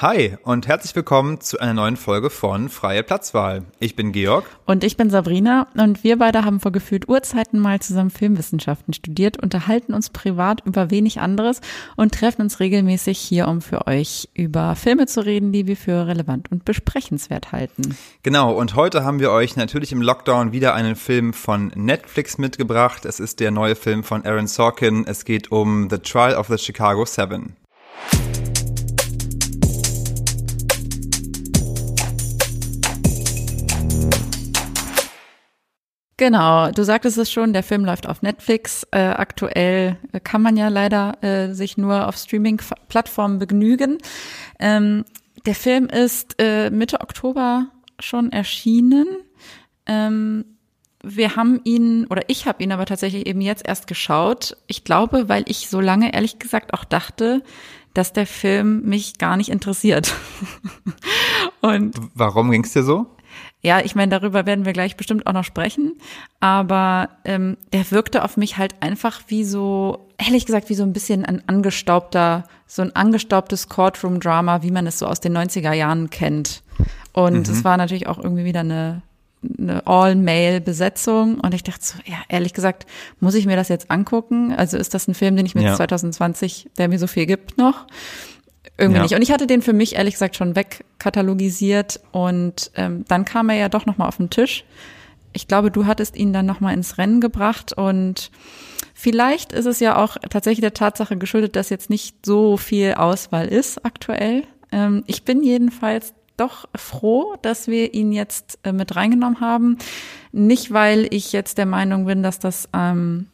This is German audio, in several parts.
Hi und herzlich willkommen zu einer neuen Folge von Freie Platzwahl. Ich bin Georg. Und ich bin Sabrina und wir beide haben vor gefühlt Urzeiten mal zusammen Filmwissenschaften studiert, unterhalten uns privat über wenig anderes und treffen uns regelmäßig hier, um für euch über Filme zu reden, die wir für relevant und besprechenswert halten. Genau, und heute haben wir euch natürlich im Lockdown wieder einen Film von Netflix mitgebracht. Es ist der neue Film von Aaron Sorkin. Es geht um The Trial of the Chicago Seven. Genau, du sagtest es schon, der Film läuft auf Netflix. Äh, aktuell kann man ja leider äh, sich nur auf Streaming-Plattformen begnügen. Ähm, der Film ist äh, Mitte Oktober schon erschienen. Ähm, wir haben ihn, oder ich habe ihn aber tatsächlich eben jetzt erst geschaut. Ich glaube, weil ich so lange ehrlich gesagt auch dachte, dass der Film mich gar nicht interessiert. Und warum ging's dir so? Ja, ich meine, darüber werden wir gleich bestimmt auch noch sprechen. Aber ähm, der wirkte auf mich halt einfach wie so, ehrlich gesagt, wie so ein bisschen ein angestaubter, so ein angestaubtes Courtroom-Drama, wie man es so aus den 90er Jahren kennt. Und mhm. es war natürlich auch irgendwie wieder eine, eine All-Male-Besetzung. Und ich dachte so, ja, ehrlich gesagt, muss ich mir das jetzt angucken? Also ist das ein Film, den ich mir ja. 2020, der mir so viel gibt noch? Irgendwie ja. nicht. Und ich hatte den für mich ehrlich gesagt schon wegkatalogisiert und ähm, dann kam er ja doch nochmal auf den Tisch. Ich glaube, du hattest ihn dann nochmal ins Rennen gebracht und vielleicht ist es ja auch tatsächlich der Tatsache geschuldet, dass jetzt nicht so viel Auswahl ist aktuell. Ähm, ich bin jedenfalls doch froh, dass wir ihn jetzt äh, mit reingenommen haben. Nicht, weil ich jetzt der Meinung bin, dass das ähm,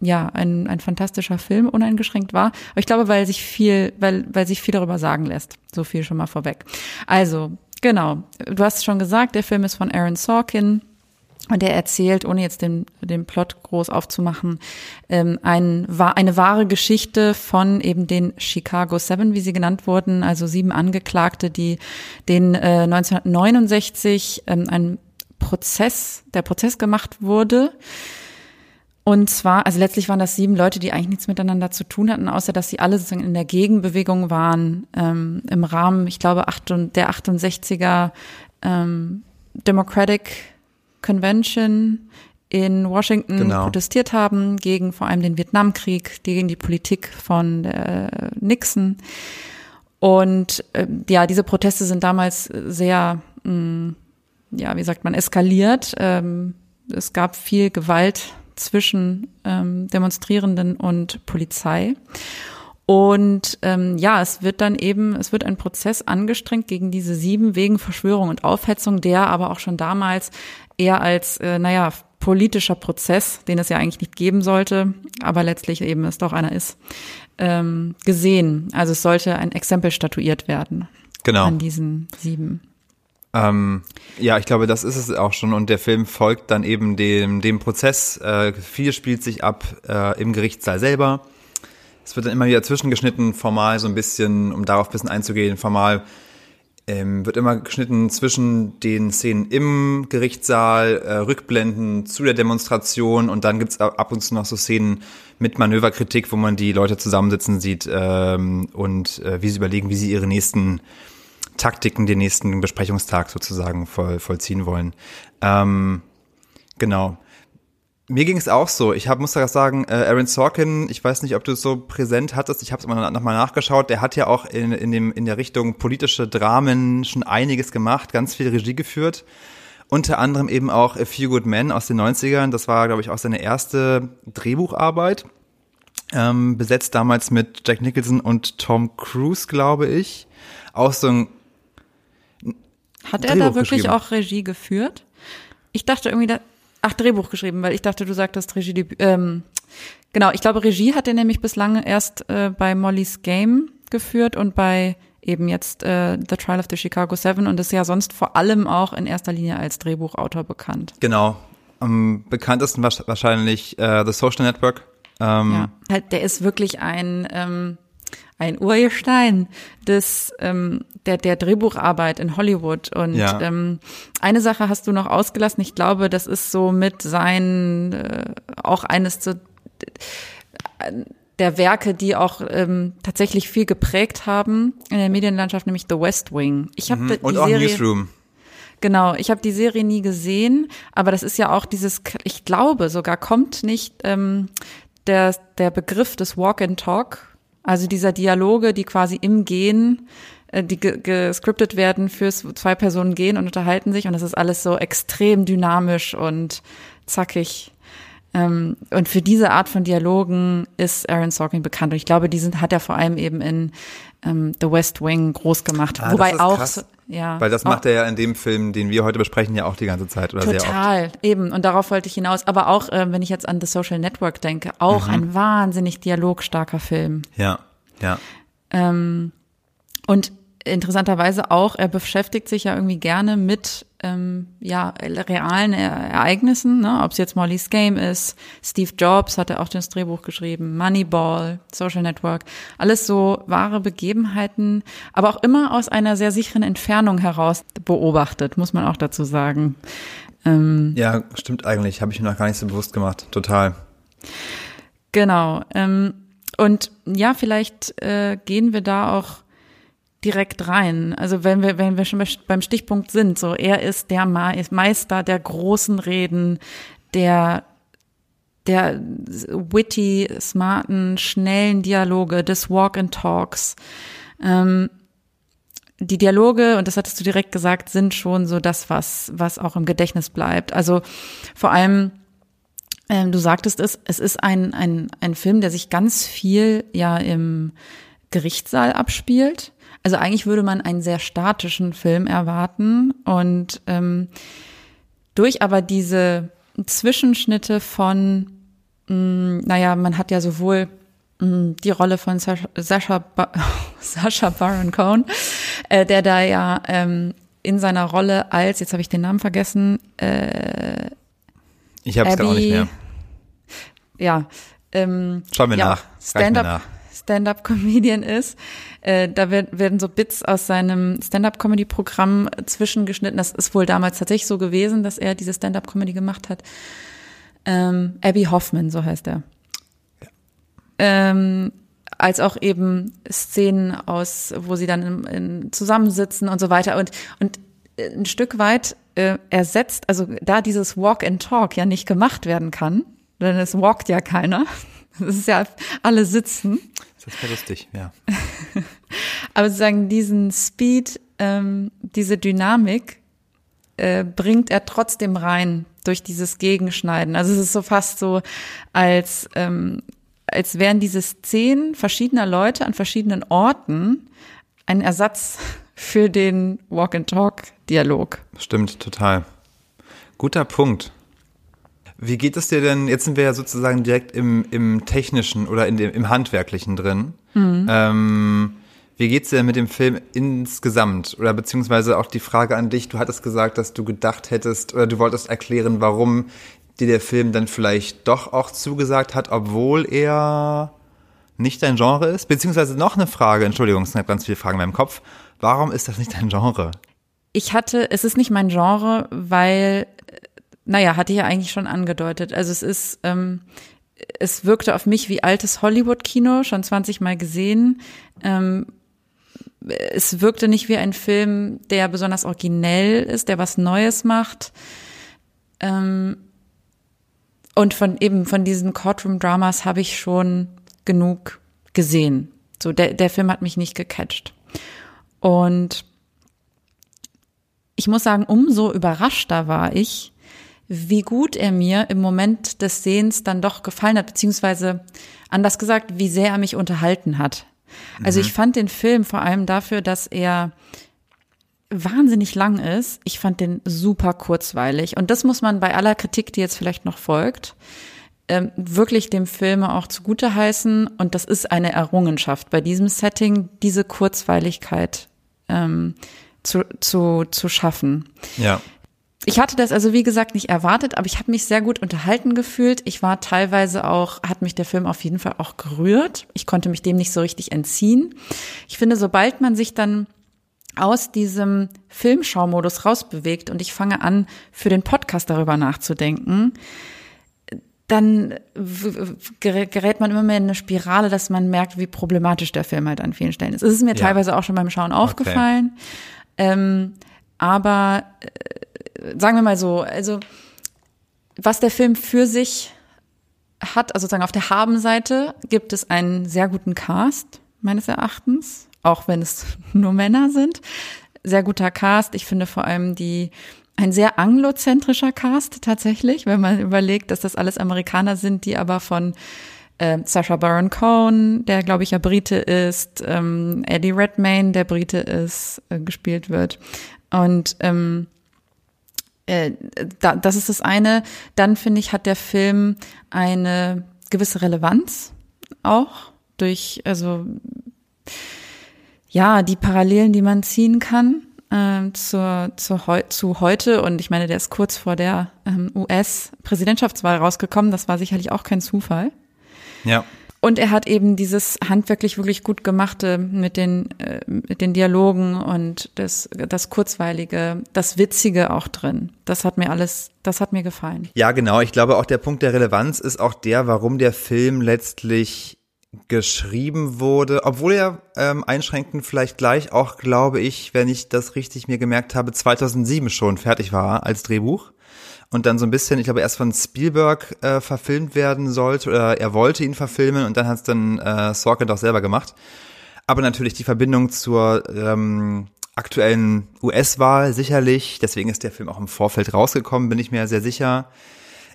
ja, ein, ein fantastischer Film, uneingeschränkt war. Aber ich glaube, weil sich viel, weil, weil sich viel darüber sagen lässt. So viel schon mal vorweg. Also, genau. Du hast schon gesagt, der Film ist von Aaron Sorkin. Und er erzählt, ohne jetzt den, den Plot groß aufzumachen, ähm, ein, eine wahre Geschichte von eben den Chicago Seven, wie sie genannt wurden, also sieben Angeklagte, die den äh, 1969 ähm, ein Prozess, der Prozess gemacht wurde und zwar, also letztlich waren das sieben Leute, die eigentlich nichts miteinander zu tun hatten, außer dass sie alle sozusagen in der Gegenbewegung waren ähm, im Rahmen, ich glaube, der 68er ähm, Democratic Convention in Washington genau. protestiert haben gegen vor allem den Vietnamkrieg, gegen die Politik von äh, Nixon. Und äh, ja, diese Proteste sind damals sehr, mh, mm, ja, wie sagt man, eskaliert. Ähm, es gab viel Gewalt zwischen ähm, Demonstrierenden und Polizei. Und ähm, ja, es wird dann eben, es wird ein Prozess angestrengt gegen diese sieben wegen Verschwörung und Aufhetzung, der aber auch schon damals eher als, äh, naja, politischer Prozess, den es ja eigentlich nicht geben sollte, aber letztlich eben es doch einer ist, ähm, gesehen. Also es sollte ein Exempel statuiert werden. Genau. An diesen sieben. Ähm, ja, ich glaube, das ist es auch schon. Und der Film folgt dann eben dem, dem Prozess. Äh, viel spielt sich ab äh, im Gerichtssaal selber. Es wird dann immer wieder zwischengeschnitten, formal so ein bisschen, um darauf ein bisschen einzugehen, formal ähm, wird immer geschnitten zwischen den Szenen im Gerichtssaal, äh, Rückblenden zu der Demonstration und dann gibt's ab und zu noch so Szenen mit Manöverkritik, wo man die Leute zusammensitzen sieht ähm, und äh, wie sie überlegen, wie sie ihre nächsten Taktiken den nächsten Besprechungstag sozusagen voll, vollziehen wollen. Ähm, genau. Mir ging es auch so. Ich hab, muss da sagen, äh, Aaron Sorkin, ich weiß nicht, ob du es so präsent hattest, ich habe es mal nochmal nachgeschaut, der hat ja auch in, in, dem, in der Richtung politische Dramen schon einiges gemacht, ganz viel Regie geführt. Unter anderem eben auch A Few Good Men aus den 90ern. Das war, glaube ich, auch seine erste Drehbucharbeit. Ähm, besetzt damals mit Jack Nicholson und Tom Cruise, glaube ich. Auch so ein hat er da wirklich auch Regie geführt? Ich dachte irgendwie, da, ach, Drehbuch geschrieben, weil ich dachte, du sagtest Regie, ähm, genau, ich glaube, Regie hat er nämlich bislang erst äh, bei Molly's Game geführt und bei eben jetzt äh, The Trial of the Chicago Seven und ist ja sonst vor allem auch in erster Linie als Drehbuchautor bekannt. Genau. Am bekanntesten wahrscheinlich äh, The Social Network. Ähm, ja, halt, der ist wirklich ein ähm, ein Urgestein des ähm, der der Drehbucharbeit in Hollywood und ja. ähm, eine Sache hast du noch ausgelassen. Ich glaube, das ist so mit sein äh, auch eines so der Werke, die auch ähm, tatsächlich viel geprägt haben in der Medienlandschaft, nämlich The West Wing. Ich habe Mhm. die Und auch Serie, Newsroom. Genau, ich habe die Serie nie gesehen, aber das ist ja auch dieses, ich glaube sogar, kommt nicht ähm, der, der Begriff des Walk and Talk, also dieser Dialoge, die quasi im Gehen, äh, die ge gescriptet werden fürs zwei Personen gehen und unterhalten sich und das ist alles so extrem dynamisch und zackig. Ähm, und für diese Art von Dialogen ist Aaron Sorkin bekannt und ich glaube, die sind, hat er vor allem eben in ähm, The West Wing groß gemacht. Ah, Wobei auch, krass. Ja. Weil das macht er ja in dem Film, den wir heute besprechen, ja auch die ganze Zeit oder sehr oft. Total, eben. Und darauf wollte ich hinaus. Aber auch, äh, wenn ich jetzt an The Social Network denke, auch Mhm. ein wahnsinnig dialogstarker Film. Ja, ja. Ähm, und interessanterweise auch, er beschäftigt sich ja irgendwie gerne mit ähm, ja, realen Ereignissen, ne? ob es jetzt Molly's Game ist, Steve Jobs hat er auch das Drehbuch geschrieben, Moneyball, Social Network, alles so wahre Begebenheiten, aber auch immer aus einer sehr sicheren Entfernung heraus beobachtet, muss man auch dazu sagen. Ähm, Ja, stimmt eigentlich. Habe ich mir noch gar nicht so bewusst gemacht. Total. Genau. Ähm, und ja, vielleicht äh, gehen wir da auch direkt rein. Also wenn wir, wenn wir schon beim Stichpunkt sind, so er ist der Meister der großen Reden, der der witty, smarten, schnellen Dialoge, des Walk and Talks. Ähm, die Dialoge, und das hattest du direkt gesagt, sind schon so das, was, was auch im Gedächtnis bleibt. Also vor allem ähm, du sagtest es, es ist ein, ein, ein Film, der sich ganz viel ja im Gerichtssaal abspielt. Also eigentlich würde man einen sehr statischen Film erwarten und ähm, durch aber diese Zwischenschnitte von, mh, naja, man hat ja sowohl mh, die Rolle von Sascha, Sascha, ba Sascha Baron Cohen, äh, der da ja ähm, in seiner Rolle als, jetzt habe ich den Namen vergessen, äh, Ich habe es gar nicht mehr. ja, ähm, Schauen wir ja, nach. Stand-up nach. Stand-up-Comedian ist. Äh, da wird, werden so Bits aus seinem Stand-up-Comedy-Programm zwischengeschnitten. Das ist wohl damals tatsächlich so gewesen, dass er diese Stand-up-Comedy gemacht hat. Ähm, Abby Hoffman, so heißt er. Ähm, als auch eben Szenen aus, wo sie dann in, in, zusammensitzen und so weiter. Und, und ein Stück weit äh, ersetzt, also da dieses Walk and Talk ja nicht gemacht werden kann, denn es walkt ja keiner. Das ist ja alle sitzen. Das wäre lustig, ja. Aber sozusagen diesen Speed, ähm, diese Dynamik äh, bringt er trotzdem rein durch dieses Gegenschneiden. Also es ist so fast so, als, ähm, als wären diese Szenen verschiedener Leute an verschiedenen Orten ein Ersatz für den Walk-and-Talk-Dialog. Stimmt, total. Guter Punkt. Wie geht es dir denn, jetzt sind wir ja sozusagen direkt im, im technischen oder in dem, im handwerklichen drin. Ähm, wie geht's dir denn mit dem Film insgesamt? Oder beziehungsweise auch die Frage an dich, du hattest gesagt, dass du gedacht hättest oder du wolltest erklären, warum dir der Film dann vielleicht doch auch zugesagt hat, obwohl er nicht dein Genre ist? Beziehungsweise noch eine Frage, Entschuldigung, es sind ganz viele Fragen in meinem Kopf. Warum ist das nicht dein Genre? Ich hatte, es ist nicht mein Genre, weil, naja, hatte ich ja eigentlich schon angedeutet. Also es ist, ähm, es wirkte auf mich wie altes Hollywood-Kino, schon 20 Mal gesehen. Ähm, es wirkte nicht wie ein Film, der besonders originell ist, der was Neues macht. Ähm, und von eben von diesen Courtroom-Dramas habe ich schon genug gesehen. So, der, der Film hat mich nicht gecatcht. Und ich muss sagen, umso überraschter war ich, wie gut er mir im Moment des Sehens dann doch gefallen hat, beziehungsweise anders gesagt, wie sehr er mich unterhalten hat. Also ich fand den Film vor allem dafür, dass er wahnsinnig lang ist. Ich fand den super kurzweilig. Und das muss man bei aller Kritik, die jetzt vielleicht noch folgt, ähm, wirklich dem Film auch zugute heißen. Und das ist eine Errungenschaft bei diesem Setting, diese Kurzweiligkeit ähm, zu, zu, zu schaffen. Ja. Ich hatte das also wie gesagt nicht erwartet, aber ich habe mich sehr gut unterhalten gefühlt. Ich war teilweise auch, hat mich der Film auf jeden Fall auch gerührt. Ich konnte mich dem nicht so richtig entziehen. Ich finde, sobald man sich dann aus diesem Filmschaumodus rausbewegt und ich fange an, für den Podcast darüber nachzudenken, dann gerät man immer mehr in eine Spirale, dass man merkt, wie problematisch der Film halt an vielen Stellen ist. Es ist mir ja. teilweise auch schon beim Schauen aufgefallen. Okay. Ähm, aber äh, sagen wir mal so, also was der Film für sich hat, also sozusagen auf der Habenseite gibt es einen sehr guten Cast, meines Erachtens, auch wenn es nur Männer sind. Sehr guter Cast. Ich finde vor allem die ein sehr anglozentrischer Cast tatsächlich, wenn man überlegt, dass das alles Amerikaner sind, die aber von äh, Sacha Baron Cohen, der glaube ich ja Brite ist, ähm, Eddie Redmayne, der Brite ist, äh, gespielt wird. Und ähm, äh, da, das ist das eine. Dann finde ich, hat der Film eine gewisse Relevanz auch durch, also ja, die Parallelen, die man ziehen kann äh, zur, zur, zu heute. Und ich meine, der ist kurz vor der ähm, US-Präsidentschaftswahl rausgekommen. Das war sicherlich auch kein Zufall. Ja. Und er hat eben dieses handwerklich wirklich gut gemachte mit den, äh, mit den Dialogen und das, das Kurzweilige, das Witzige auch drin. Das hat mir alles, das hat mir gefallen. Ja, genau. Ich glaube auch der Punkt der Relevanz ist auch der, warum der Film letztlich geschrieben wurde, obwohl er ähm, einschränkend vielleicht gleich auch, glaube ich, wenn ich das richtig mir gemerkt habe, 2007 schon fertig war als Drehbuch und dann so ein bisschen, ich glaube, erst von Spielberg äh, verfilmt werden sollte oder er wollte ihn verfilmen und dann hat es dann äh, Sorkin doch selber gemacht. Aber natürlich die Verbindung zur ähm, aktuellen US-Wahl sicherlich, deswegen ist der Film auch im Vorfeld rausgekommen, bin ich mir sehr sicher,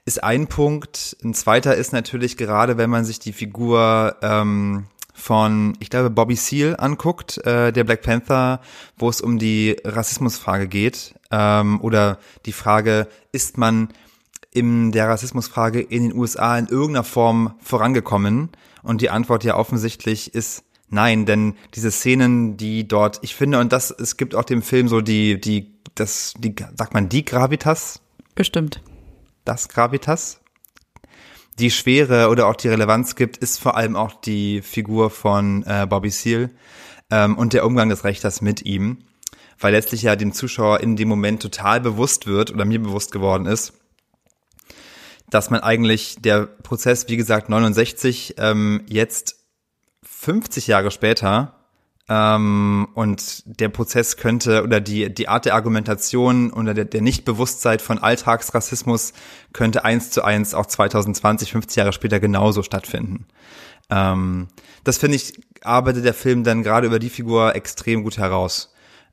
ist ein Punkt. Ein zweiter ist natürlich gerade, wenn man sich die Figur ähm, von, ich glaube, Bobby Seale anguckt, äh, der Black Panther, wo es um die Rassismusfrage geht ähm, oder die Frage, ist man in der Rassismusfrage in den USA in irgendeiner Form vorangekommen? Und die Antwort ja offensichtlich ist nein, denn diese Szenen, die dort, ich finde, und das, es gibt auch dem Film so die, die, das, die, sagt man die Gravitas? Bestimmt. Das Gravitas? Die Schwere oder auch die Relevanz gibt, ist vor allem auch die Figur von äh, Bobby Seale. Ähm, und der Umgang des Rechters mit ihm, weil letztlich ja dem Zuschauer in dem Moment total bewusst wird oder mir bewusst geworden ist, dass man eigentlich der Prozess, wie gesagt, 69 ähm, jetzt 50 Jahre später ähm, und der Prozess könnte oder die, die Art der Argumentation oder der, der Nichtbewusstsein von Alltagsrassismus könnte eins zu eins auch 2020, 50 Jahre später genauso stattfinden. Ähm, das finde ich, arbeitet der Film dann gerade über die Figur extrem gut heraus.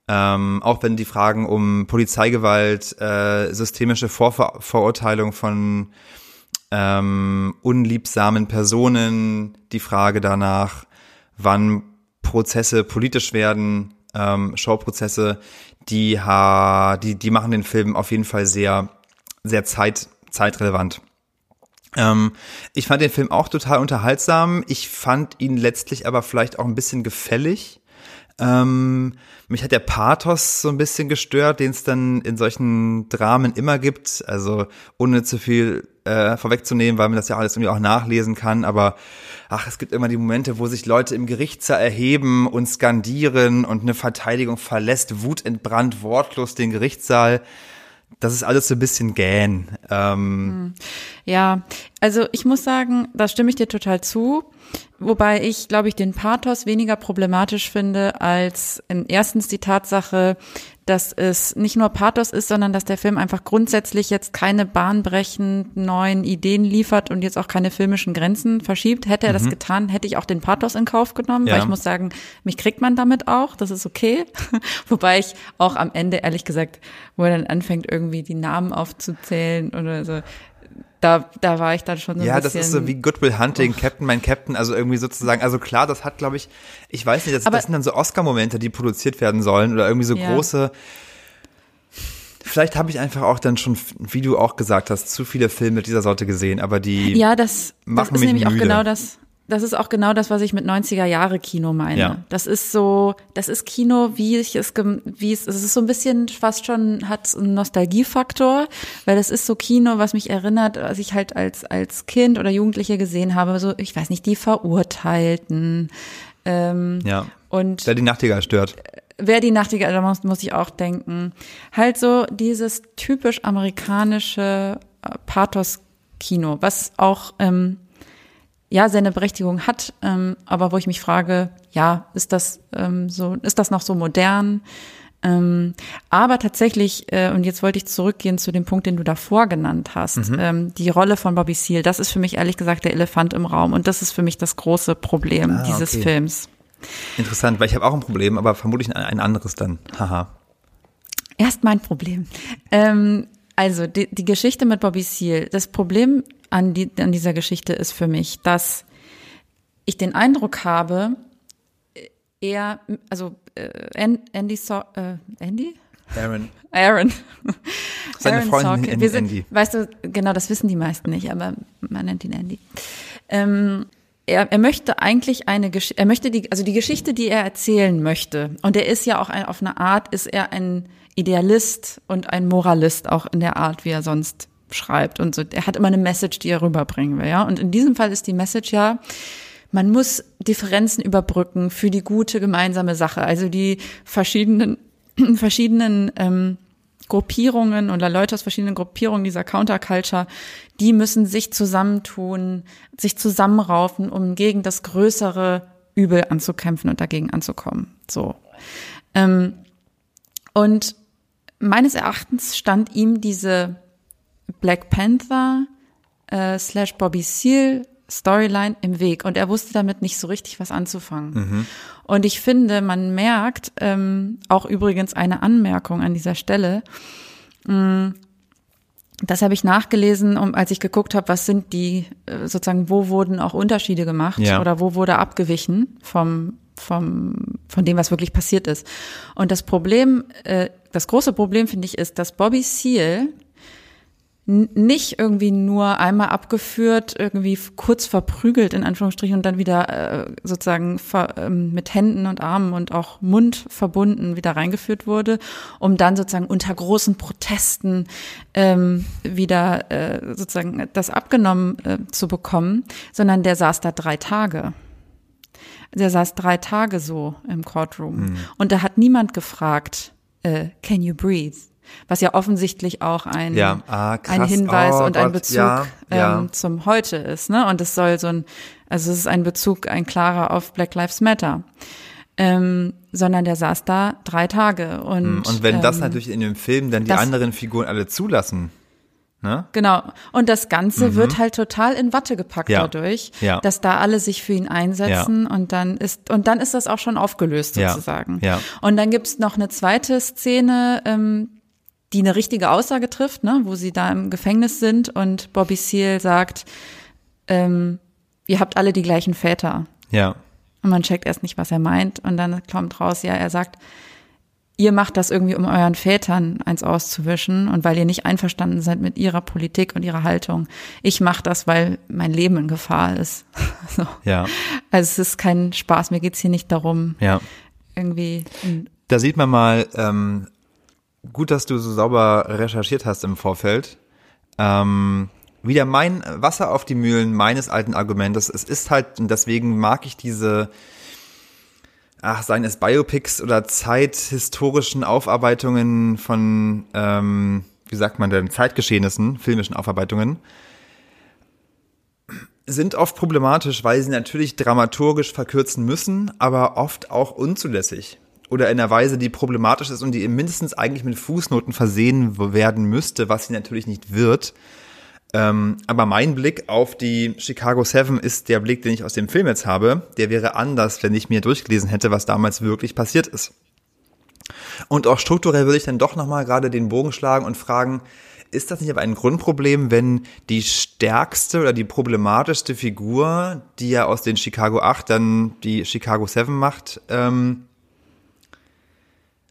Ähm, auch wenn die Fragen um Polizeigewalt, äh, systemische Vorver Vorurteilung von ähm, unliebsamen Personen, die Frage danach, wann Prozesse politisch werden, ähm, Showprozesse, die, ha, die, die machen den Film auf jeden Fall sehr, sehr zeit, zeitrelevant. Ähm, ich fand den Film auch total unterhaltsam. Ich fand ihn letztlich aber vielleicht auch ein bisschen gefällig. Ähm, mich hat der Pathos so ein bisschen gestört, den es dann in solchen Dramen immer gibt. Also ohne zu viel äh, vorwegzunehmen, weil man das ja alles irgendwie auch nachlesen kann. Aber ach, es gibt immer die Momente, wo sich Leute im Gerichtssaal erheben und skandieren und eine Verteidigung verlässt, wutentbrannt, wortlos den Gerichtssaal. Das ist alles so ein bisschen gähn. Ähm, hm. ja, also ich muss sagen, da stimme ich dir total zu. Wobei ich, glaube ich, den Pathos weniger problematisch finde als in erstens die Tatsache, dass es nicht nur Pathos ist, sondern dass der Film einfach grundsätzlich jetzt keine bahnbrechend neuen Ideen liefert und jetzt auch keine filmischen Grenzen verschiebt. Hätte er mhm. das getan, hätte ich auch den Pathos in Kauf genommen, ja. weil ich muss sagen, mich kriegt man damit auch, das ist okay. Wobei ich auch am Ende, ehrlich gesagt, wo er dann anfängt, irgendwie die Namen aufzuzählen oder so, da, da war ich dann schon so ja, ein bisschen. Ja, das ist so wie Goodwill Hunting, oh. Captain, mein Captain, also irgendwie sozusagen, also klar, das hat, glaube ich, ich weiß nicht, das, das sind dann so Oscar-Momente, die produziert werden sollen oder irgendwie so ja. große. Vielleicht habe ich einfach auch dann schon, wie du auch gesagt hast, zu viele Filme dieser Sorte gesehen, aber die ja, das, das ist nämlich müde. auch genau das das ist auch genau das, was ich mit 90er Jahre Kino meine. Ja. Das ist so, das ist Kino, wie ich es, wie es, es ist so ein bisschen fast schon, hat einen Nostalgiefaktor, weil das ist so Kino, was mich erinnert, was ich halt als, als Kind oder Jugendliche gesehen habe, so, ich weiß nicht, die Verurteilten. Ähm, ja. Und. Wer die Nachtigall stört. Wer die Nachtigall, da muss, muss ich auch denken. Halt so dieses typisch amerikanische äh, Pathos Kino, was auch ähm, ja seine Berechtigung hat, ähm, aber wo ich mich frage, ja, ist das ähm, so, ist das noch so modern? Ähm, aber tatsächlich, äh, und jetzt wollte ich zurückgehen zu dem Punkt, den du davor genannt hast, mhm. ähm, die Rolle von Bobby Seale, das ist für mich ehrlich gesagt der Elefant im Raum und das ist für mich das große Problem ah, dieses okay. Films. Interessant, weil ich habe auch ein Problem, aber vermutlich ein anderes dann. Haha. Erst mein Problem. Ähm, also die, die Geschichte mit Bobby Seale. Das Problem an, die, an dieser Geschichte ist für mich, dass ich den Eindruck habe, er, also äh, Andy, so äh, Andy? Aaron. Aaron. Seine Aaron Freundin Sorkin. Wir sind, Andy. Weißt du, genau, das wissen die meisten nicht, aber man nennt ihn Andy. Ähm, er, er möchte eigentlich eine Geschichte, er möchte die, also die Geschichte, die er erzählen möchte, und er ist ja auch ein, auf eine Art, ist er ein Idealist und ein Moralist auch in der Art, wie er sonst schreibt und so. Er hat immer eine Message, die er rüberbringen will, ja. Und in diesem Fall ist die Message ja, man muss Differenzen überbrücken für die gute gemeinsame Sache. Also die verschiedenen, verschiedenen ähm, Gruppierungen oder Leute aus verschiedenen Gruppierungen dieser Counterculture, die müssen sich zusammentun, sich zusammenraufen, um gegen das größere Übel anzukämpfen und dagegen anzukommen. So. Ähm, und meines Erachtens stand ihm diese Black Panther äh, slash Bobby Seal Storyline im Weg und er wusste damit nicht so richtig was anzufangen. Mhm. Und ich finde, man merkt, ähm, auch übrigens eine Anmerkung an dieser Stelle, mh, mm, das habe ich nachgelesen, um, als ich geguckt habe, was sind die, äh, sozusagen, wo wurden auch Unterschiede gemacht ja. oder wo wurde abgewichen vom, vom, von dem, was wirklich passiert ist. Und das Problem, äh, das große Problem, finde ich, ist, dass Bobby Seal nicht irgendwie nur einmal abgeführt, irgendwie kurz verprügelt in Anführungsstrichen und dann wieder äh, sozusagen ver, ähm, mit Händen und Armen und auch Mund verbunden wieder reingeführt wurde, um dann sozusagen unter großen Protesten ähm, wieder äh, sozusagen das abgenommen äh, zu bekommen, sondern der saß da drei Tage. Der saß drei Tage so im Courtroom mhm. und da hat niemand gefragt, äh, can you breathe? Was ja offensichtlich auch ein, ja. ah, ein Hinweis oh, und ein Bezug ja, ja. Ähm, zum Heute ist. Ne? Und es soll so ein, also es ist ein Bezug, ein klarer auf Black Lives Matter. Ähm, sondern der saß da drei Tage. Und, hm, und wenn ähm, das natürlich in dem Film dann die das, anderen Figuren alle zulassen. Ne? Genau. Und das Ganze mhm. wird halt total in Watte gepackt ja. dadurch, ja. dass da alle sich für ihn einsetzen ja. und dann ist und dann ist das auch schon aufgelöst sozusagen. Ja. Und dann gibt's noch eine zweite Szene, ähm, die eine richtige Aussage trifft, ne, wo sie da im Gefängnis sind und Bobby Seale sagt, ähm, ihr habt alle die gleichen Väter. Ja. Und man checkt erst nicht, was er meint. Und dann kommt raus, ja, er sagt, ihr macht das irgendwie, um euren Vätern eins auszuwischen und weil ihr nicht einverstanden seid mit ihrer Politik und ihrer Haltung. Ich mache das, weil mein Leben in Gefahr ist. so. Ja. Also es ist kein Spaß, mir geht's hier nicht darum, ja. irgendwie. Da sieht man mal, ähm, gut, dass du so sauber recherchiert hast im Vorfeld. Ähm, wieder mein Wasser auf die Mühlen meines alten Argumentes. Es ist halt, und deswegen mag ich diese, ach, seien es Biopics oder zeithistorischen Aufarbeitungen von, ähm, wie sagt man denn, Zeitgeschehnissen, filmischen Aufarbeitungen, sind oft problematisch, weil sie natürlich dramaturgisch verkürzen müssen, aber oft auch unzulässig oder in einer Weise, die problematisch ist und die mindestens eigentlich mit Fußnoten versehen werden müsste, was sie natürlich nicht wird. Ähm, aber mein Blick auf die Chicago Seven ist der Blick, den ich aus dem Film jetzt habe. Der wäre anders, wenn ich mir durchgelesen hätte, was damals wirklich passiert ist. Und auch strukturell würde ich dann doch nochmal gerade den Bogen schlagen und fragen, ist das nicht aber ein Grundproblem, wenn die stärkste oder die problematischste Figur, die ja aus den Chicago 8 dann die Chicago 7 macht, ähm,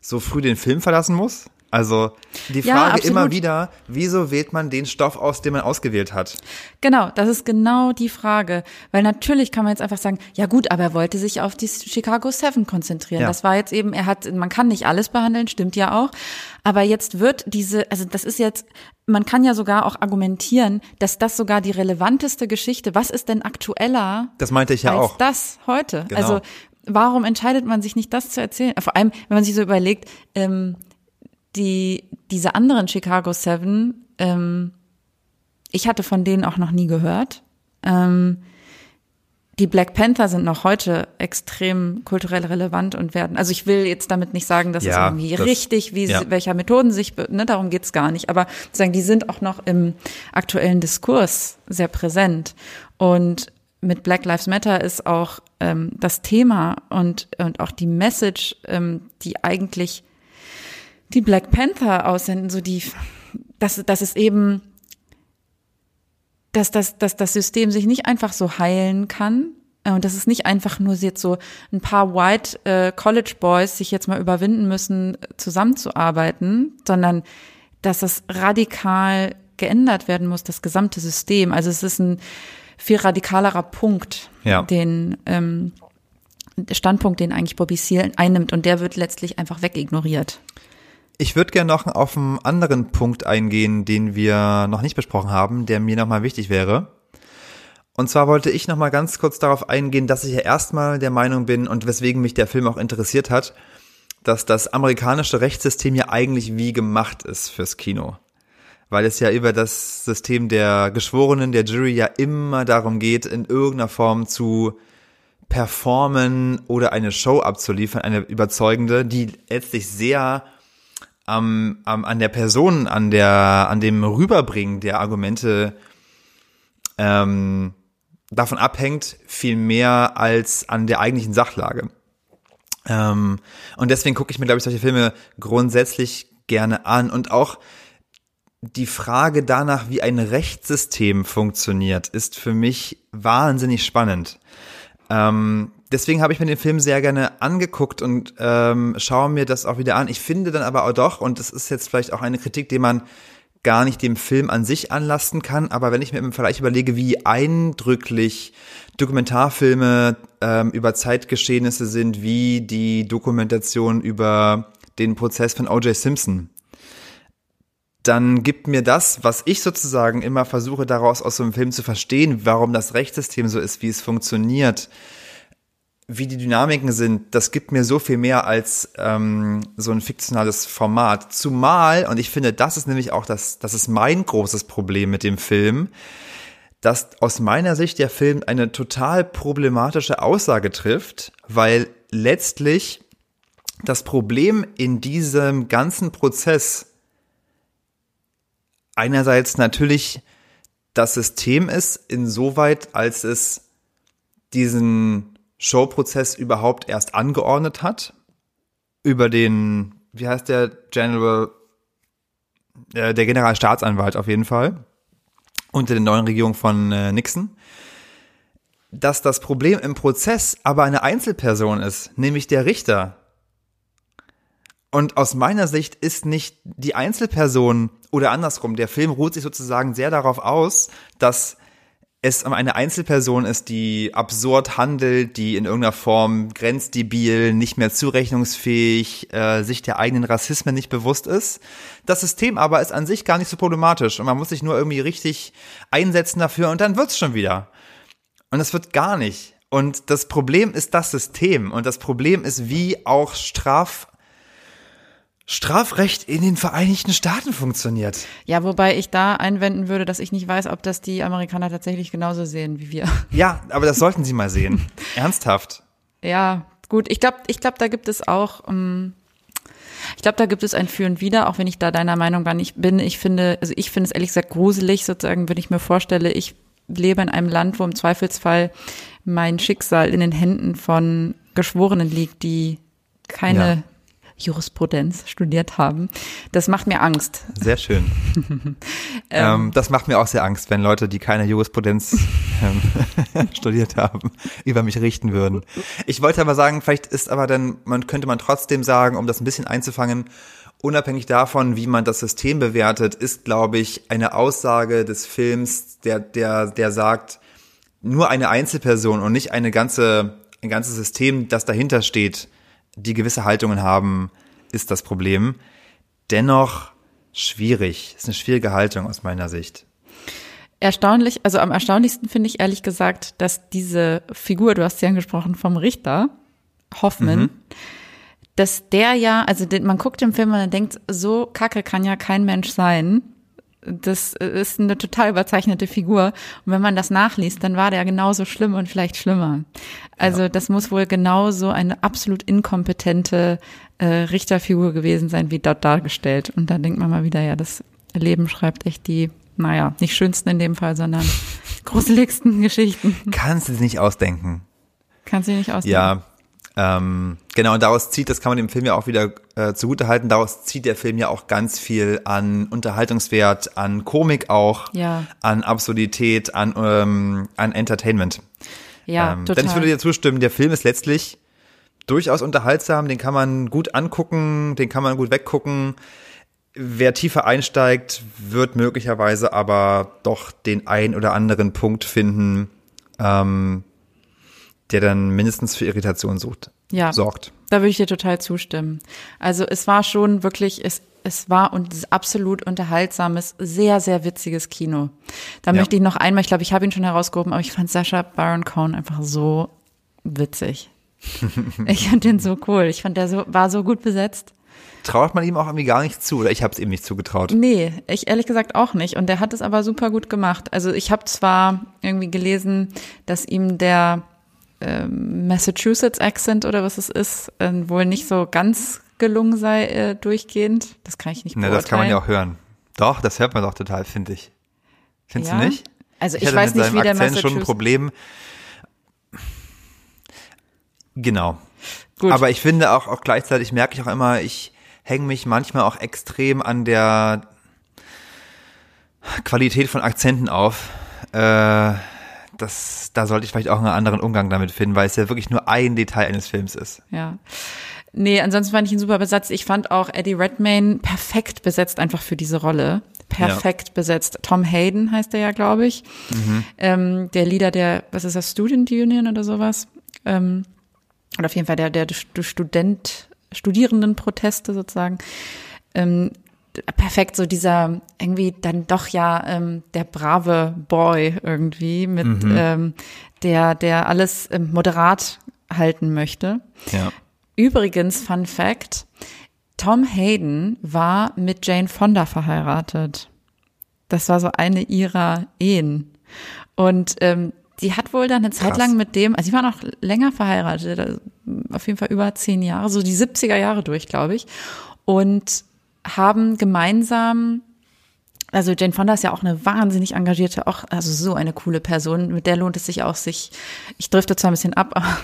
so früh den Film verlassen muss? Also die Frage ja, immer wieder, wieso wählt man den Stoff aus, den man ausgewählt hat? Genau, das ist genau die Frage. Weil natürlich kann man jetzt einfach sagen, ja gut, aber er wollte sich auf die Chicago Seven konzentrieren. Ja. Das war jetzt eben, er hat, man kann nicht alles behandeln, stimmt ja auch. Aber jetzt wird diese, also das ist jetzt, man kann ja sogar auch argumentieren, dass das sogar die relevanteste Geschichte, was ist denn aktueller? Das meinte ich ja als auch. Das heute. Genau. Also warum entscheidet man sich nicht, das zu erzählen? Vor allem, wenn man sich so überlegt, ähm, die, diese anderen Chicago Seven, ähm, ich hatte von denen auch noch nie gehört. Ähm, die Black Panther sind noch heute extrem kulturell relevant und werden, also ich will jetzt damit nicht sagen, dass ja, es irgendwie das, richtig, wie ja. welcher Methoden sich, ne, darum geht's gar nicht, aber sagen, die sind auch noch im aktuellen Diskurs sehr präsent. Und mit Black Lives Matter ist auch ähm, das Thema und, und auch die Message, ähm, die eigentlich die Black Panther aussenden, so die, dass, dass es eben dass, dass, dass das System sich nicht einfach so heilen kann. Äh, und dass es nicht einfach nur jetzt so ein paar White äh, College Boys sich jetzt mal überwinden müssen, zusammenzuarbeiten, sondern dass es radikal geändert werden muss, das gesamte System. Also es ist ein viel radikalerer Punkt, ja. den ähm, Standpunkt, den eigentlich Bobby Seale einnimmt und der wird letztlich einfach wegignoriert. Ich würde gerne noch auf einen anderen Punkt eingehen, den wir noch nicht besprochen haben, der mir nochmal wichtig wäre. Und zwar wollte ich nochmal ganz kurz darauf eingehen, dass ich ja erstmal der Meinung bin und weswegen mich der Film auch interessiert hat, dass das amerikanische Rechtssystem ja eigentlich wie gemacht ist fürs Kino. Weil es ja über das System der Geschworenen, der Jury ja immer darum geht, in irgendeiner Form zu performen oder eine Show abzuliefern, eine überzeugende, die letztlich sehr am, am, an der Person, an der, an dem Rüberbringen der Argumente ähm, davon abhängt, viel mehr als an der eigentlichen Sachlage. Ähm, und deswegen gucke ich mir, glaube ich, solche Filme grundsätzlich gerne an und auch die Frage danach, wie ein Rechtssystem funktioniert, ist für mich wahnsinnig spannend. Ähm, deswegen habe ich mir den Film sehr gerne angeguckt und ähm, schaue mir das auch wieder an. Ich finde dann aber auch doch, und das ist jetzt vielleicht auch eine Kritik, die man gar nicht dem Film an sich anlasten kann, aber wenn ich mir im Vergleich überlege, wie eindrücklich Dokumentarfilme ähm, über Zeitgeschehnisse sind, wie die Dokumentation über den Prozess von O.J. Simpson, dann gibt mir das, was ich sozusagen immer versuche daraus aus so einem Film zu verstehen, warum das Rechtssystem so ist, wie es funktioniert, wie die Dynamiken sind, das gibt mir so viel mehr als ähm, so ein fiktionales Format. Zumal, und ich finde, das ist nämlich auch das, das ist mein großes Problem mit dem Film, dass aus meiner Sicht der Film eine total problematische Aussage trifft, weil letztlich das Problem in diesem ganzen Prozess einerseits natürlich das System ist, insoweit als es diesen Showprozess überhaupt erst angeordnet hat. Über den, wie heißt der, General, äh, der Generalstaatsanwalt auf jeden Fall. Unter der neuen Regierung von äh, Nixon. Dass das Problem im Prozess aber eine Einzelperson ist, nämlich der Richter. Und aus meiner Sicht ist nicht die Einzelperson oder andersrum, der Film ruht sich sozusagen sehr darauf aus, dass es eine Einzelperson ist, die absurd handelt, die in irgendeiner Form grenzdebil, nicht mehr zurechnungsfähig, äh, sich der eigenen Rassismen nicht bewusst ist. Das System aber ist an sich gar nicht so problematisch und man muss sich nur irgendwie richtig einsetzen dafür und dann wird's schon wieder. Und es wird gar nicht. Und das Problem ist das System und das Problem ist, wie auch Straf Strafrecht in den Vereinigten Staaten funktioniert. Ja, wobei ich da einwenden würde, dass ich nicht weiß, ob das die Amerikaner tatsächlich genauso sehen wie wir. Ja, aber das sollten sie mal sehen. Ernsthaft. Ja, gut. Ich glaube, ich glaube, da gibt es auch. Um, ähm, ich glaube, da gibt es ein Für und Wider, auch wenn ich da deiner Meinung gar nicht bin. Ich finde, also ich finde es ehrlich gesagt gruselig, sozusagen, wenn ich mir vorstelle, ich lebe in einem Land, wo im Zweifelsfall mein Schicksal in den Händen von Geschworenen liegt, die keine ja. Jurisprudenz studiert haben. Das macht mir Angst. Sehr schön. ähm, ähm, das macht mir auch sehr Angst, wenn Leute, die keine Jurisprudenz ähm, studiert haben, über mich richten würden. Ich wollte aber sagen, vielleicht ist aber dann, man könnte man trotzdem sagen, um das ein bisschen einzufangen, unabhängig davon, wie man das System bewertet, ist, glaube ich, eine Aussage des Films, der, der, der sagt, nur eine Einzelperson und nicht eine ganze, ein ganzes System, das dahinter steht, die gewisse Haltungen haben, ist das Problem. Dennoch schwierig. Ist eine schwierige Haltung aus meiner Sicht. Erstaunlich, also am erstaunlichsten finde ich ehrlich gesagt, dass diese Figur, du hast sie angesprochen, vom Richter, Hoffman, mhm. dass der ja, also man guckt im Film und denkt, so kacke kann ja kein Mensch sein. Das ist eine total überzeichnete Figur. Und wenn man das nachliest, dann war der genauso schlimm und vielleicht schlimmer. Also ja. das muss wohl genauso eine absolut inkompetente äh, Richterfigur gewesen sein, wie dort dargestellt. Und da denkt man mal wieder, ja, das Leben schreibt echt die, naja, nicht schönsten in dem Fall, sondern gruseligsten Geschichten. Kannst du es nicht ausdenken. Kannst du nicht ausdenken. Ja, ähm, genau, und daraus zieht, das kann man dem Film ja auch wieder äh, zugutehalten, daraus zieht der Film ja auch ganz viel an Unterhaltungswert, an Komik auch, ja. an Absurdität, an, ähm, an Entertainment. Ja, ähm, total. Denn ich würde dir zustimmen, der Film ist letztlich durchaus unterhaltsam, den kann man gut angucken, den kann man gut weggucken. Wer tiefer einsteigt, wird möglicherweise aber doch den ein oder anderen Punkt finden, ähm, der dann mindestens für Irritation sucht, ja, sorgt. Da würde ich dir total zustimmen. Also es war schon wirklich, es, es war und es absolut unterhaltsames, sehr, sehr witziges Kino. Da ja. möchte ich noch einmal, ich glaube, ich habe ihn schon herausgehoben, aber ich fand Sascha Baron Cohen einfach so witzig. ich fand den so cool. Ich fand der so, war so gut besetzt. Traut man ihm auch irgendwie gar nicht zu oder ich habe es ihm nicht zugetraut? Nee, ich ehrlich gesagt auch nicht. Und der hat es aber super gut gemacht. Also ich habe zwar irgendwie gelesen, dass ihm der ähm, Massachusetts Accent oder was es ist, äh, wohl nicht so ganz gelungen sei äh, durchgehend. Das kann ich nicht beurteilen. Ne, das kann man ja auch hören. Doch, das hört man doch total, finde ich. Findest ja? du nicht? Also ich, ich weiß nicht, wie der Akzent schon ein Problem. Genau. Gut. Aber ich finde auch, auch gleichzeitig merke ich auch immer, ich hänge mich manchmal auch extrem an der Qualität von Akzenten auf. Äh, das, da sollte ich vielleicht auch einen anderen Umgang damit finden, weil es ja wirklich nur ein Detail eines Films ist. Ja. Nee, ansonsten fand ich ihn super besetzt. Ich fand auch Eddie Redmayne perfekt besetzt einfach für diese Rolle. Perfekt ja. besetzt. Tom Hayden heißt er ja, glaube ich. Mhm. Ähm, der Leader der, was ist das, Student Union oder sowas? Ähm, oder auf jeden Fall der, der Student, Studierendenproteste sozusagen. Ähm, perfekt so dieser irgendwie dann doch ja ähm, der brave Boy irgendwie mit mhm. ähm, der der alles ähm, moderat halten möchte. Ja. Übrigens Fun Fact: Tom Hayden war mit Jane Fonda verheiratet. Das war so eine ihrer Ehen und ähm, die hat wohl dann eine Zeit Krass. lang mit dem, also sie war noch länger verheiratet, also auf jeden Fall über zehn Jahre, so die 70er Jahre durch, glaube ich. Und haben gemeinsam also Jane Fonda ist ja auch eine wahnsinnig engagierte, auch also so eine coole Person. Mit der lohnt es sich auch, sich, ich drifte zwar ein bisschen ab, aber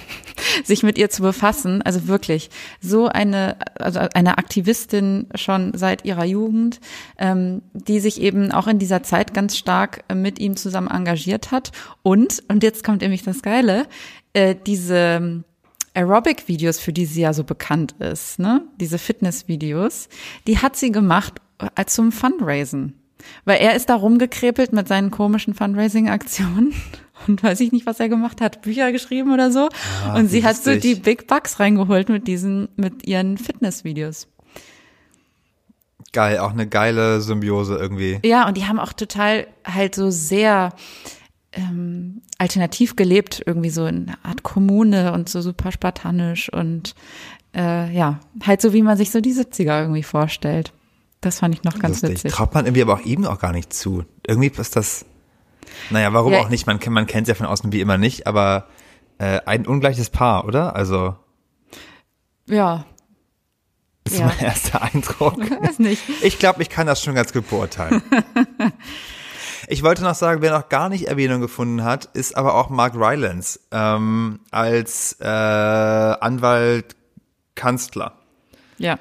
sich mit ihr zu befassen. Also wirklich so eine, also eine Aktivistin schon seit ihrer Jugend, ähm, die sich eben auch in dieser Zeit ganz stark mit ihm zusammen engagiert hat. Und und jetzt kommt nämlich das Geile, äh, diese Aerobic-Videos, für die sie ja so bekannt ist, ne? Diese Fitness-Videos, die hat sie gemacht als zum Fundraisen. Weil er ist da rumgekrepelt mit seinen komischen Fundraising-Aktionen und weiß ich nicht, was er gemacht hat, Bücher geschrieben oder so. Ah, und sie hat so die Big Bucks reingeholt mit diesen, mit ihren Fitness-Videos. Geil, auch eine geile Symbiose irgendwie. Ja, und die haben auch total halt so sehr ähm, alternativ gelebt, irgendwie so in einer Art Kommune und so super spartanisch und äh, ja, halt so wie man sich so die 70er irgendwie vorstellt. Das fand ich noch ganz Lustig. witzig. Traut man irgendwie aber auch ihm auch gar nicht zu. Irgendwie ist das, naja, warum ja, auch nicht? Man, man kennt es ja von außen wie immer nicht, aber äh, ein ungleiches Paar, oder? Also. Ja. Das ist ja. mein erster Eindruck. Ich weiß nicht. Ich glaube, ich kann das schon ganz gut beurteilen. Ich wollte noch sagen, wer noch gar nicht Erwähnung gefunden hat, ist aber auch Mark Rylance ähm, als äh, Anwalt Kanzler. Ja.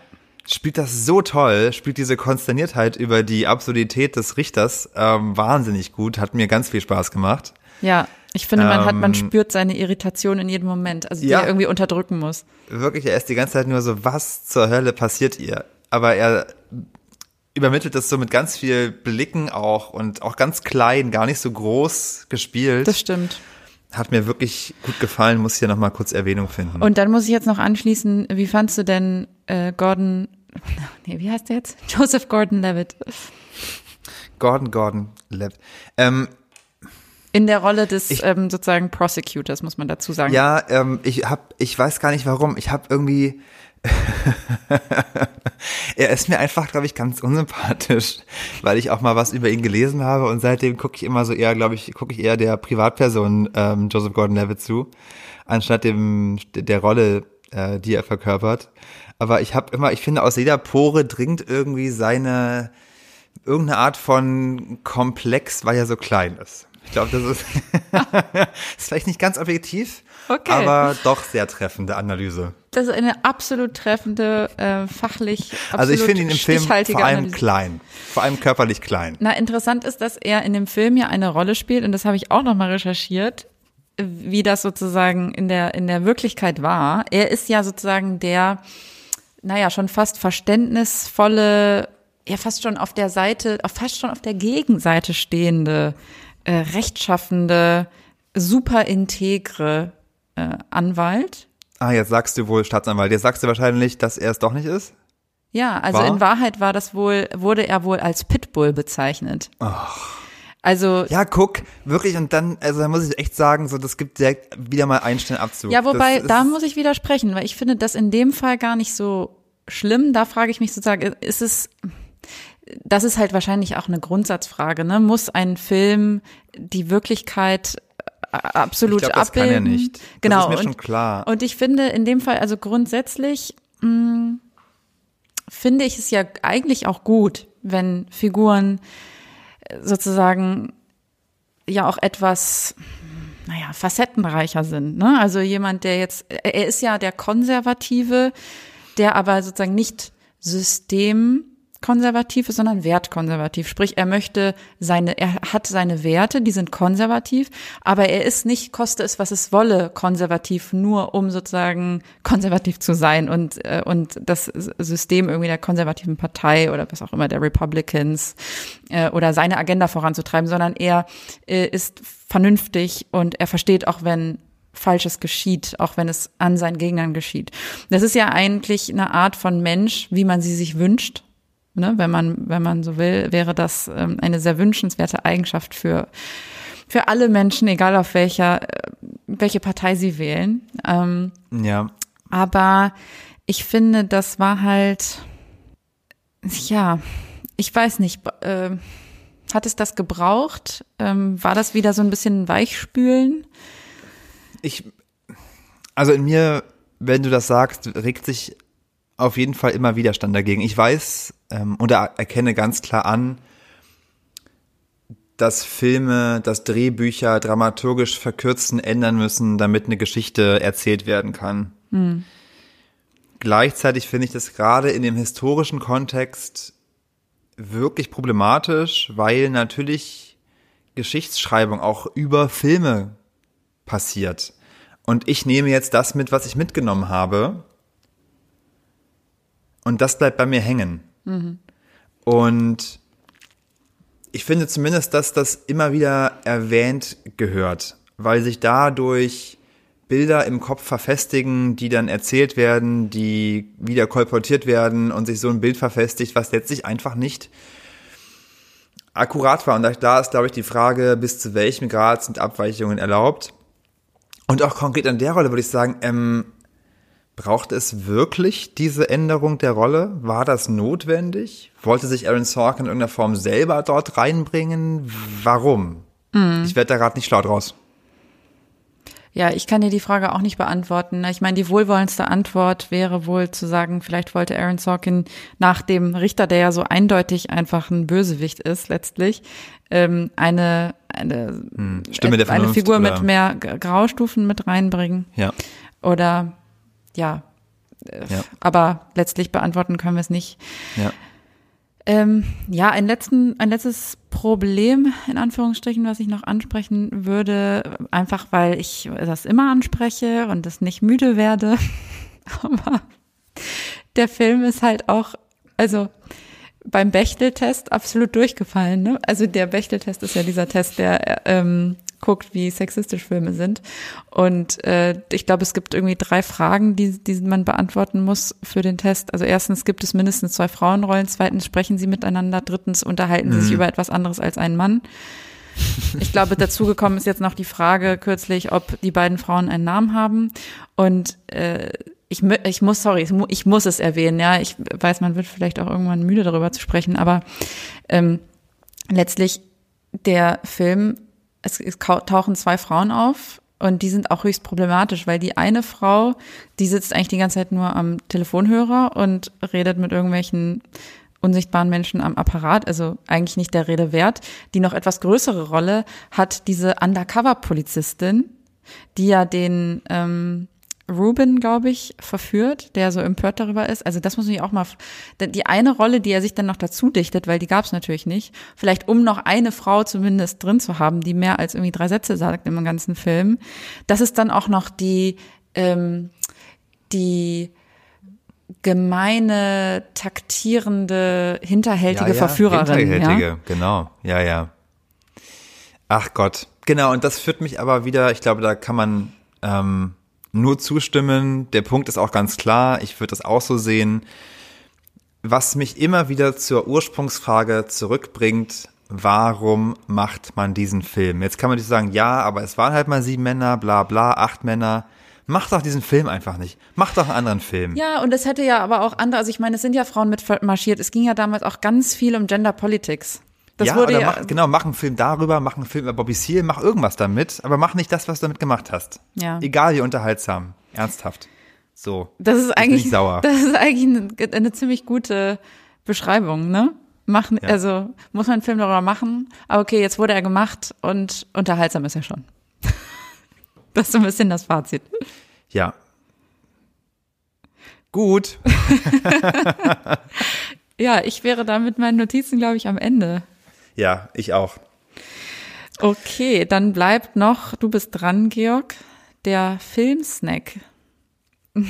Spielt das so toll, spielt diese Konsterniertheit über die Absurdität des Richters ähm, wahnsinnig gut, hat mir ganz viel Spaß gemacht. Ja, ich finde, man hat, man ähm, spürt seine Irritation in jedem Moment, also die ja, er irgendwie unterdrücken muss. Wirklich, er ist die ganze Zeit nur so, was zur Hölle passiert ihr? Aber er übermittelt das so mit ganz viel Blicken auch und auch ganz klein, gar nicht so groß gespielt. Das stimmt. Hat mir wirklich gut gefallen, muss hier nochmal kurz Erwähnung finden. Und dann muss ich jetzt noch anschließen, wie fandst du denn äh, Gordon, nee, wie heißt der jetzt? Joseph Gordon-Levitt. Gordon Gordon Levitt. Ähm, in der Rolle des ich, ähm, sozusagen Prosecutors, muss man dazu sagen. Ja, ähm, ich hab, ich weiß gar nicht warum. Ich habe irgendwie er ist mir einfach, glaube ich, ganz unsympathisch, weil ich auch mal was über ihn gelesen habe und seitdem gucke ich immer so eher, glaube ich, gucke ich eher der Privatperson ähm, Joseph Gordon-Levitt zu, anstatt dem der Rolle, äh, die er verkörpert. Aber ich habe immer, ich finde, aus jeder Pore dringt irgendwie seine irgendeine Art von Komplex, weil er so klein ist. Ich glaube, das ist, ist vielleicht nicht ganz objektiv, okay. aber doch sehr treffende Analyse. Das ist eine absolut treffende, äh, fachlich absolut Also ich finde ihn im Film vor allem Analyse. klein, vor allem körperlich klein. Na, interessant ist, dass er in dem Film ja eine Rolle spielt und das habe ich auch nochmal recherchiert, wie das sozusagen in der, in der Wirklichkeit war. Er ist ja sozusagen der, naja, schon fast verständnisvolle, ja fast schon auf der Seite, fast schon auf der Gegenseite stehende äh, rechtschaffende, super integre äh, Anwalt. Ah, jetzt sagst du wohl Staatsanwalt. Jetzt sagst du wahrscheinlich, dass er es doch nicht ist? Ja, also war? in Wahrheit war das wohl, wurde er wohl als Pitbull bezeichnet. Ach. Also ja, guck, wirklich und dann, also da muss ich echt sagen, so das gibt direkt wieder mal einen Abzug. Ja, wobei da muss ich widersprechen, weil ich finde das in dem Fall gar nicht so schlimm. Da frage ich mich sozusagen, ist es das ist halt wahrscheinlich auch eine Grundsatzfrage. Ne? Muss ein Film die Wirklichkeit absolut ich glaub, das abbilden? Das kann er nicht. Genau. Das ist mir und, schon klar. Und ich finde in dem Fall, also grundsätzlich mh, mm, finde ich es ja eigentlich auch gut, wenn Figuren äh, sozusagen ja auch etwas naja, facettenreicher sind. Ne? Also jemand, der jetzt, er ist ja der Konservative, der aber sozusagen nicht System konservativ ist, sondern wertkonservativ. Sprich, er möchte seine, er hat seine Werte, die sind konservativ, aber er ist nicht, koste es, was es wolle, konservativ, nur um sozusagen konservativ zu sein und, äh, und das System irgendwie der konservativen Partei oder was auch immer der Republicans äh, oder seine Agenda voranzutreiben, sondern er äh, ist vernünftig und er versteht auch, wenn Falsches geschieht, auch wenn es an seinen Gegnern geschieht. Das ist ja eigentlich eine Art von Mensch, wie man sie sich wünscht ne, wenn man, wenn man so will, wäre das ähm, eine sehr wünschenswerte Eigenschaft für, für alle Menschen, egal auf welcher, äh, welche Partei sie wählen. Ähm, ja. Aber ich finde, das war halt, ja, ich weiß nicht, äh, hat es das gebraucht? Ähm, war das wieder so ein bisschen Weichspülen? Ich, also in mir, wenn du das sagst, regt sich auf jeden Fall immer Widerstand dagegen. Ich weiß ähm, und erkenne ganz klar an, dass Filme, dass Drehbücher dramaturgisch verkürzen, ändern müssen, damit eine Geschichte erzählt werden kann. Mhm. Gleichzeitig finde ich das gerade in dem historischen Kontext wirklich problematisch, weil natürlich Geschichtsschreibung auch über Filme passiert. Und ich nehme jetzt das mit, was ich mitgenommen habe und das bleibt bei mir hängen. Mhm. Und ich finde zumindest, dass das immer wieder erwähnt gehört, weil sich dadurch Bilder im Kopf verfestigen, die dann erzählt werden, die wieder kolportiert werden und sich so ein Bild verfestigt, was letztlich einfach nicht akkurat war. Und da ist, glaube ich, die Frage, bis zu welchem Grad sind Abweichungen erlaubt. Und auch konkret an der Rolle würde ich sagen, ähm, Braucht es wirklich diese Änderung der Rolle? War das notwendig? Wollte sich Aaron Sorkin in irgendeiner Form selber dort reinbringen? Warum? Mhm. Ich werde da gerade nicht schlau draus. Ja, ich kann dir die Frage auch nicht beantworten. Ich meine, die wohlwollendste Antwort wäre wohl zu sagen, vielleicht wollte Aaron Sorkin nach dem Richter, der ja so eindeutig einfach ein Bösewicht ist, letztlich, ähm, eine, eine, hm, Stimme der eine Figur oder? mit mehr Graustufen mit reinbringen. Ja. Oder ja, äh, ja. aber letztlich beantworten können wir es nicht. Ja. Ähm, ja, ein, letzten, ein letztes Problem, in Anführungsstrichen, was ich noch ansprechen würde, einfach weil ich das immer anspreche und das nicht müde werde. Aber der Film ist halt auch, also beim Bechtel-Test absolut durchgefallen. Ne? Also der Bechtel-Test ist ja dieser Test, der ähm, guckt, wie sexistisch Filme sind. Und äh, ich glaube, es gibt irgendwie drei Fragen, die, die man beantworten muss für den Test. Also erstens gibt es mindestens zwei Frauenrollen, zweitens sprechen sie miteinander, drittens unterhalten sie sich mhm. über etwas anderes als einen Mann. Ich glaube, dazugekommen ist jetzt noch die Frage kürzlich, ob die beiden Frauen einen Namen haben. Und äh, ich, ich muss, sorry, ich muss es erwähnen, ja. Ich weiß, man wird vielleicht auch irgendwann müde darüber zu sprechen, aber ähm, letztlich der Film, es, tauchen zwei Frauen auf und die sind auch höchst problematisch, weil die eine Frau, die sitzt eigentlich die ganze Zeit nur am Telefonhörer und redet mit irgendwelchen unsichtbaren Menschen am Apparat, also eigentlich nicht der Rede wert. Die noch etwas größere Rolle hat diese Undercover-Polizistin, die ja den ähm, Ruben, glaube ich, verführt, der so empört darüber ist. Also das muss ich auch mal, die eine Rolle, die er sich dann noch dazu dichtet, weil die gab es natürlich nicht, vielleicht um noch eine Frau zumindest drin zu haben, die mehr als irgendwie drei Sätze sagt im ganzen Film. Das ist dann auch noch die, ähm, die gemeine, taktierende, hinterhältige ja, ja, Verführerin. Hinterhältige, ja? genau, ja, ja. Ach Gott, genau, und das führt mich aber wieder, ich glaube, da kann man ähm, nur zustimmen. Der Punkt ist auch ganz klar. Ich würde das auch so sehen. Was mich immer wieder zur Ursprungsfrage zurückbringt, warum macht man diesen Film? Jetzt kann man nicht sagen, ja, aber es waren halt mal sieben Männer, bla bla, acht Männer. Mach doch diesen Film einfach nicht. Mach doch einen anderen Film. Ja, und es hätte ja aber auch andere, also ich meine, es sind ja Frauen mitmarschiert. Es ging ja damals auch ganz viel um Gender Politics. Das ja, wurde ja mach, genau, mach einen Film darüber, mach einen Film über Bobby Seale, mach irgendwas damit, aber mach nicht das, was du damit gemacht hast. Ja. Egal wie unterhaltsam, ernsthaft. So. Das ist eigentlich, sauer. das ist eigentlich eine, eine, ziemlich gute Beschreibung, ne? Machen, ja. also muss man einen Film darüber machen, aber okay, jetzt wurde er gemacht und unterhaltsam ist er schon. das ist so ein bisschen das Fazit. Ja. Gut. ja, ich wäre da mit meinen Notizen, glaube ich, am Ende. Ja, ich auch. Okay, dann bleibt noch, du bist dran, Georg, der Filmsnack. oh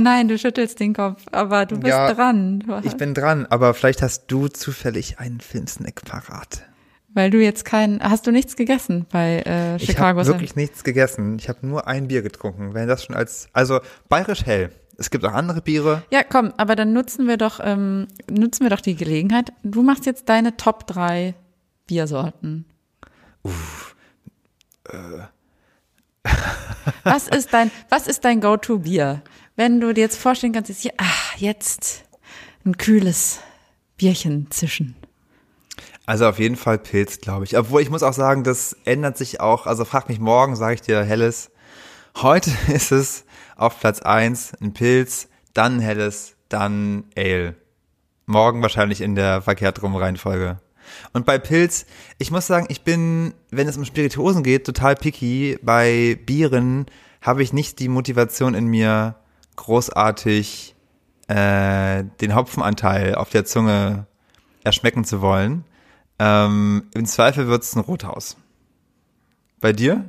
nein, du schüttelst den Kopf, aber du bist ja, dran. Ich bin dran, aber vielleicht hast du zufällig einen Filmsnack parat. Weil du jetzt keinen, hast du nichts gegessen bei äh, Chicago? Ich habe wirklich nichts gegessen. Ich habe nur ein Bier getrunken. Wenn das schon als, also bayerisch hell. Es gibt auch andere Biere. Ja, komm, aber dann nutzen wir doch, ähm, nutzen wir doch die Gelegenheit. Du machst jetzt deine Top 3 Biersorten? Uff. Äh. was ist dein, was ist dein Go-To-Bier? Wenn du dir jetzt vorstellen kannst, jetzt hier, ach, jetzt ein kühles Bierchen zischen. Also auf jeden Fall Pilz, glaube ich. Obwohl ich muss auch sagen, das ändert sich auch. Also frag mich morgen, sage ich dir Helles. Heute ist es auf Platz eins ein Pilz, dann Helles, dann Ale. Morgen wahrscheinlich in der verkehrt rum Reihenfolge. Und bei Pilz, ich muss sagen, ich bin, wenn es um Spirituosen geht, total picky. Bei Bieren habe ich nicht die Motivation in mir, großartig äh, den Hopfenanteil auf der Zunge erschmecken zu wollen. Ähm, Im Zweifel wird es ein Rothaus. Bei dir?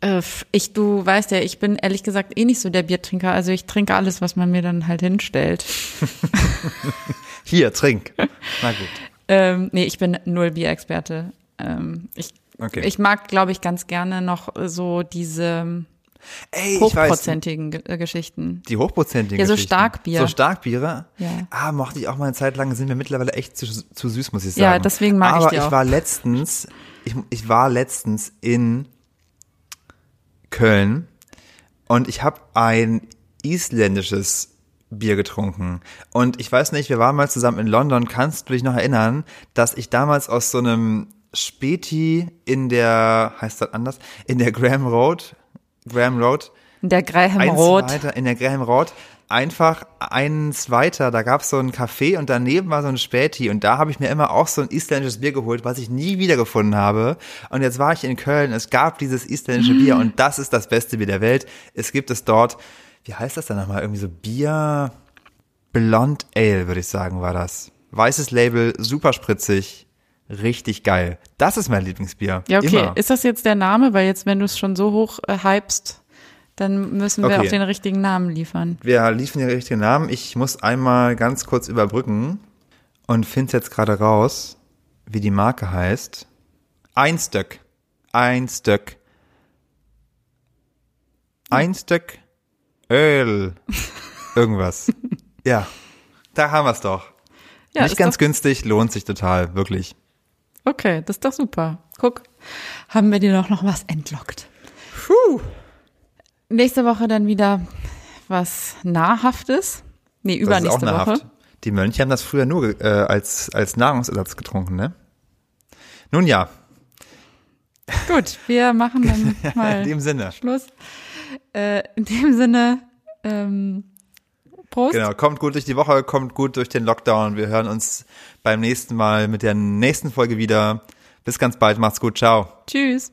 Äh, ich, du weißt ja, ich bin ehrlich gesagt eh nicht so der Biertrinker. Also ich trinke alles, was man mir dann halt hinstellt. Hier, trink. Na gut. ähm, nee, ich bin null Bierexperte. Ähm, ich, okay. ich mag, glaube ich, ganz gerne noch so diese Ey, hochprozentigen weiß, Geschichten. Die hochprozentigen Ja, so Starkbier. So Starkbiere? Ja. Ah, mochte ich auch mal eine Zeit lang, sind wir mittlerweile echt zu, zu süß, muss ich sagen. Ja, deswegen mag Aber ich die auch. ich war letztens, ich, ich war letztens in Köln und ich habe ein isländisches Bier getrunken. Und ich weiß nicht, wir waren mal zusammen in London. Kannst du dich noch erinnern, dass ich damals aus so einem Späti in der, heißt das anders, in der Graham Road, Graham Road. In der Graham Road. Weiter, in der Graham Road. Einfach eins weiter, da gab es so ein Café und daneben war so ein Späti und da habe ich mir immer auch so ein isländisches Bier geholt, was ich nie wiedergefunden habe. Und jetzt war ich in Köln, es gab dieses isländische Bier und das ist das beste Bier der Welt. Es gibt es dort wie heißt das dann nochmal? Irgendwie so Bier Blond Ale, würde ich sagen, war das. Weißes Label, super spritzig, richtig geil. Das ist mein Lieblingsbier. Ja, okay. Immer. Ist das jetzt der Name? Weil jetzt, wenn du es schon so hoch äh, hypst, dann müssen wir okay. auch den richtigen Namen liefern. Wir liefern den richtigen Namen. Ich muss einmal ganz kurz überbrücken und finde jetzt gerade raus, wie die Marke heißt. Ein Stück. Ein Stück. Ein Stück Öl. Irgendwas. ja, da haben wir es doch. Ja, Nicht ganz günstig, lohnt sich total, wirklich. Okay, das ist doch super. Guck, haben wir dir doch noch was entlockt. Puh. nächste Woche dann wieder was Nahrhaftes. Nee, Das ist auch übernächste Woche. nahrhaft. Die Mönche haben das früher nur äh, als, als Nahrungsersatz getrunken, ne? Nun ja, Gut, wir machen dann in mal dem Sinne. Schluss. Äh, in dem Sinne, ähm, Prost. Genau, kommt gut durch die Woche, kommt gut durch den Lockdown. Wir hören uns beim nächsten Mal mit der nächsten Folge wieder. Bis ganz bald, macht's gut, ciao. Tschüss.